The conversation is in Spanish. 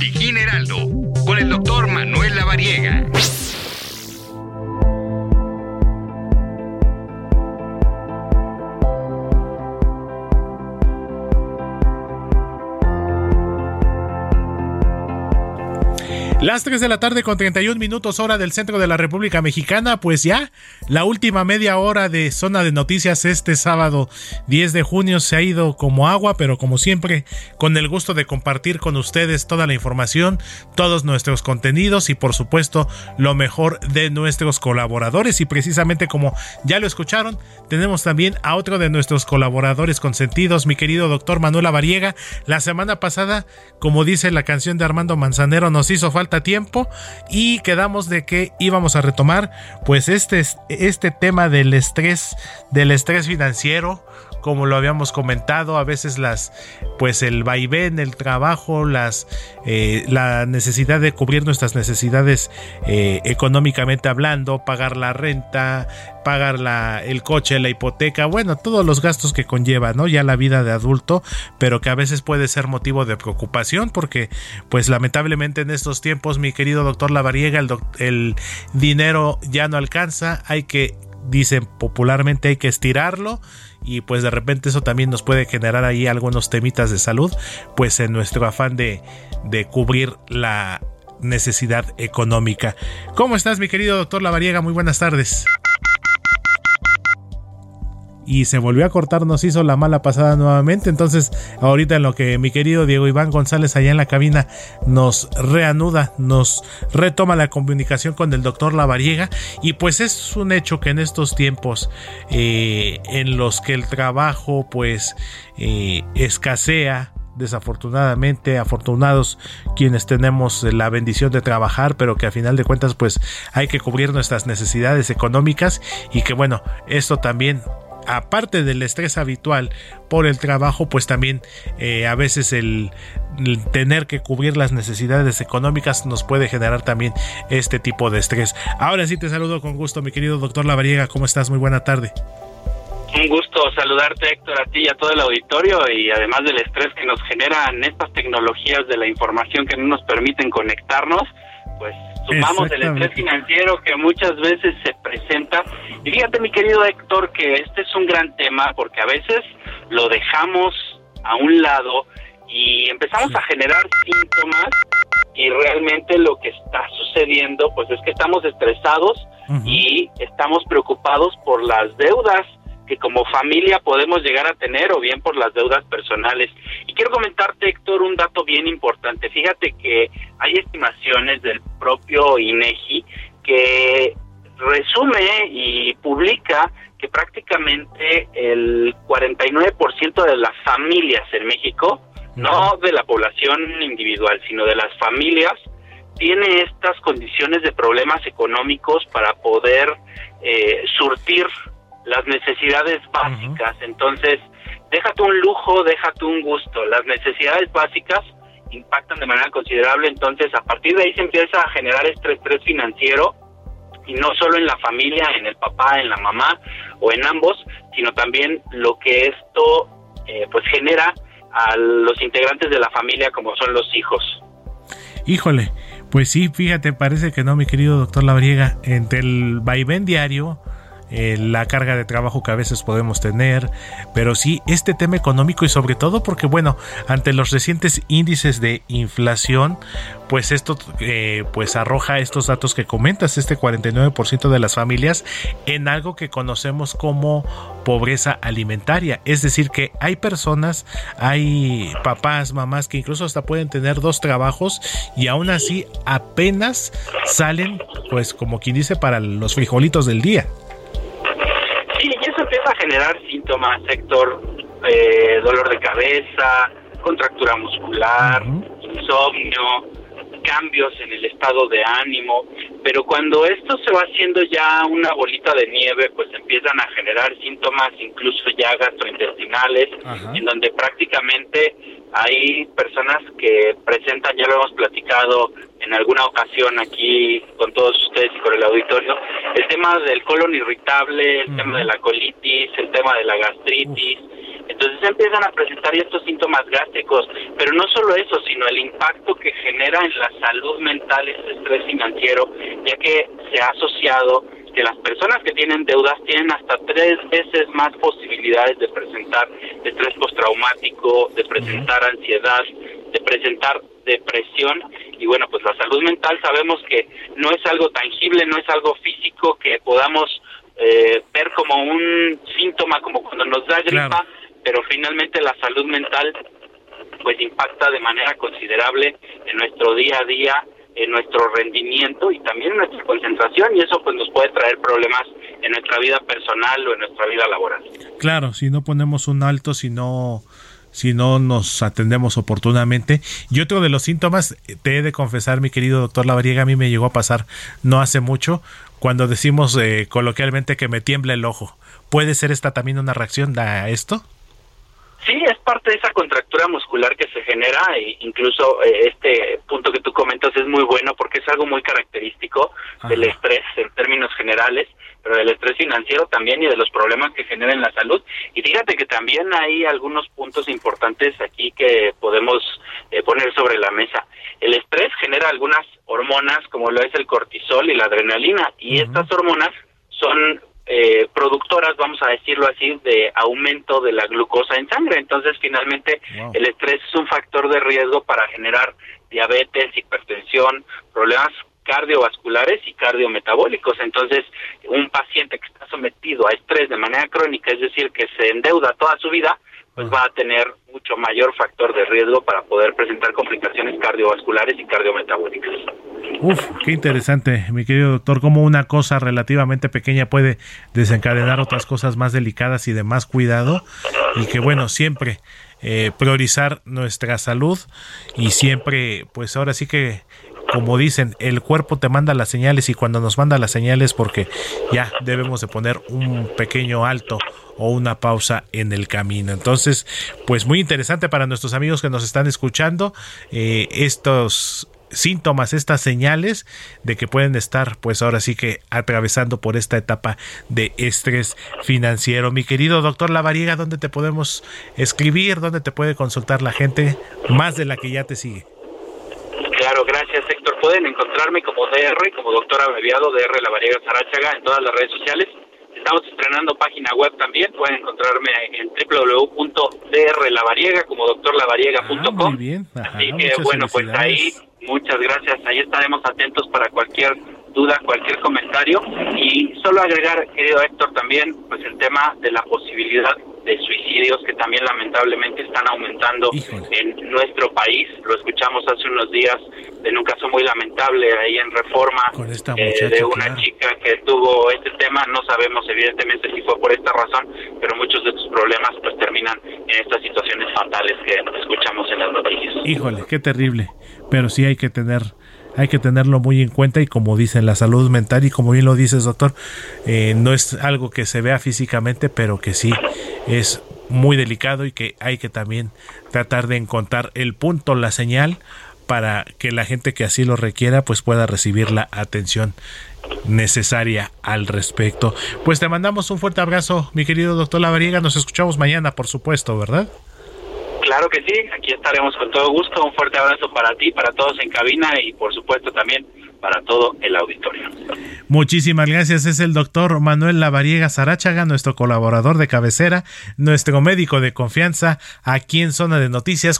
Botiquín Las 3 de la tarde con 31 minutos hora del centro de la República Mexicana, pues ya la última media hora de zona de noticias este sábado 10 de junio se ha ido como agua, pero como siempre con el gusto de compartir con ustedes toda la información, todos nuestros contenidos y por supuesto lo mejor de nuestros colaboradores y precisamente como ya lo escucharon, tenemos también a otro de nuestros colaboradores consentidos, mi querido doctor Manuel Avariega. La semana pasada, como dice la canción de Armando Manzanero, nos hizo falta tiempo y quedamos de que íbamos a retomar pues este, este tema del estrés, del estrés financiero, como lo habíamos comentado, a veces las, pues el vaivén, el trabajo, las, eh, la necesidad de cubrir nuestras necesidades eh, económicamente hablando, pagar la renta, pagar la, el coche, la hipoteca, bueno, todos los gastos que conlleva, ¿no? Ya la vida de adulto, pero que a veces puede ser motivo de preocupación porque, pues lamentablemente en estos tiempos, mi querido doctor Lavariega, el, el dinero ya no alcanza, hay que dicen popularmente hay que estirarlo y pues de repente eso también nos puede generar ahí algunos temitas de salud, pues en nuestro afán de, de cubrir la necesidad económica. ¿Cómo estás mi querido doctor Lavariega? Muy buenas tardes y se volvió a cortar, nos hizo la mala pasada nuevamente. Entonces, ahorita en lo que mi querido Diego Iván González allá en la cabina nos reanuda, nos retoma la comunicación con el doctor Lavariega. Y pues es un hecho que en estos tiempos eh, en los que el trabajo pues eh, escasea, desafortunadamente, afortunados quienes tenemos la bendición de trabajar, pero que a final de cuentas pues hay que cubrir nuestras necesidades económicas y que bueno, esto también aparte del estrés habitual por el trabajo, pues también eh, a veces el, tener que cubrir las necesidades económicas nos puede generar también este tipo de estrés. Ahora sí te saludo con gusto, mi querido doctor Lavariega, ¿cómo estás? Muy buena tarde. Un gusto saludarte, Héctor, a ti y a todo el auditorio y además del estrés que nos generan estas tecnologías de la información que no nos permiten conectarnos, pues sumamos el estrés financiero que muchas veces se presenta. Y fíjate, mi querido Héctor, que este es un gran tema porque a veces lo dejamos a un lado y empezamos a generar síntomas y realmente lo que está sucediendo pues es que estamos estresados y estamos preocupados por las deudas que como familia podemos llegar a tener o bien por las deudas personales. Y quiero comentarte, Héctor, un dato bien importante. Fíjate que hay estimaciones del propio INEGI que resume y publica que prácticamente el 49% de las familias en México, no de la población individual, sino de las familias, tiene estas condiciones de problemas económicos para poder eh, surtir las necesidades básicas. Entonces, déjate un lujo, déjate un gusto. Las necesidades básicas impactan de manera considerable, entonces a partir de ahí se empieza a generar este estrés financiero y no solo en la familia, en el papá, en la mamá o en ambos, sino también lo que esto eh, pues genera a los integrantes de la familia como son los hijos. Híjole, pues sí, fíjate, parece que no, mi querido doctor Labriega, entre el vaivén diario, eh, la carga de trabajo que a veces podemos tener, pero sí este tema económico y sobre todo porque bueno, ante los recientes índices de inflación, pues esto eh, pues arroja estos datos que comentas, este 49% de las familias en algo que conocemos como pobreza alimentaria, es decir que hay personas, hay papás, mamás que incluso hasta pueden tener dos trabajos y aún así apenas salen pues como quien dice para los frijolitos del día síntomas, sector eh, dolor de cabeza, contractura muscular, insomnio, cambios en el estado de ánimo, pero cuando esto se va haciendo ya una bolita de nieve, pues empiezan a generar síntomas incluso ya gastrointestinales, en donde prácticamente hay personas que presentan, ya lo hemos platicado en alguna ocasión aquí con todos ustedes y con el auditorio, el tema del colon irritable, el tema de la colitis, el tema de la gastritis, Entonces empiezan a presentar estos síntomas gástricos, pero no solo eso, sino el impacto que genera en la salud mental este estrés financiero, ya que se ha asociado que las personas que tienen deudas tienen hasta tres veces más posibilidades de presentar estrés postraumático, de presentar ansiedad, de presentar depresión. Y bueno, pues la salud mental sabemos que no es algo tangible, no es algo físico que podamos eh, ver como un síntoma, como cuando nos da gripa, pero finalmente la salud mental pues impacta de manera considerable en nuestro día a día, en nuestro rendimiento y también en nuestra concentración y eso pues nos puede traer problemas en nuestra vida personal o en nuestra vida laboral. Claro, si no ponemos un alto, si no si no nos atendemos oportunamente. Y otro de los síntomas, te he de confesar, mi querido doctor Lavariega, a mí me llegó a pasar no hace mucho, cuando decimos eh, coloquialmente que me tiembla el ojo. ¿Puede ser esta también una reacción a esto? Sí, es parte de esa contractura muscular que se genera e incluso eh, este punto que tú comentas es muy bueno porque es algo muy característico del estrés en términos generales, pero del estrés financiero también y de los problemas que genera en la salud. Y fíjate que también hay algunos puntos importantes aquí que podemos eh, poner sobre la mesa. El estrés genera algunas hormonas como lo es el cortisol y la adrenalina y estas hormonas son eh, productoras, vamos a decirlo así, de aumento de la glucosa en sangre. Entonces, finalmente, el estrés es un factor de riesgo para generar diabetes, hipertensión, problemas cardiovasculares y cardiometabólicos. Entonces, un paciente que está sometido a estrés de manera crónica, es decir, que se endeuda toda su vida, pues va a tener mucho mayor factor de riesgo para poder presentar complicaciones cardiovasculares y cardiometabólicas. Uf, qué interesante, mi querido doctor, cómo una cosa relativamente pequeña puede desencadenar otras cosas más delicadas y de más cuidado y que bueno, siempre eh, priorizar nuestra salud y siempre, pues ahora sí que como dicen, el cuerpo te manda las señales y cuando nos manda las señales porque ya debemos de poner un pequeño alto o una pausa en el camino. Entonces, pues muy interesante para nuestros amigos que nos están escuchando eh, estos síntomas, estas señales de que pueden estar, pues ahora sí que atravesando por esta etapa de estrés financiero. Mi querido doctor Lavariega, ¿dónde te podemos escribir? ¿Dónde te puede consultar la gente más de la que ya te sigue? Pueden encontrarme como DR, como doctor abreviado DR Lavariega Sarachaga en todas las redes sociales. Estamos estrenando página web también. Pueden encontrarme en www.drlavariega como doctorlavariega.com. Ah, muy bien. Así que bueno, pues ahí muchas gracias. Ahí estaremos atentos para cualquier duda, cualquier comentario. Y solo agregar, querido Héctor, también pues el tema de la posibilidad de suicidios que también lamentablemente están aumentando en nuestro país. Lo escuchamos hace unos días en un caso muy lamentable ahí en Reforma eh, de una chica que tuvo este tema. No sabemos evidentemente si fue por esta razón, pero muchos de sus problemas pues terminan en estas situaciones fatales que escuchamos en las noticias. Híjole, qué terrible. Pero sí hay que tener hay que tenerlo muy en cuenta y como dicen la salud mental y como bien lo dices doctor eh, no es algo que se vea físicamente pero que sí es muy delicado y que hay que también tratar de encontrar el punto la señal para que la gente que así lo requiera pues pueda recibir la atención necesaria al respecto. Pues te mandamos un fuerte abrazo, mi querido doctor Lavariega. Nos escuchamos mañana, por supuesto, ¿verdad? Claro que sí, aquí estaremos con todo gusto. Un fuerte abrazo para ti, para todos en cabina y por supuesto también para todo el auditorio. Muchísimas gracias. Es el doctor Manuel Lavariega Sarachaga, nuestro colaborador de cabecera, nuestro médico de confianza aquí en Zona de Noticias.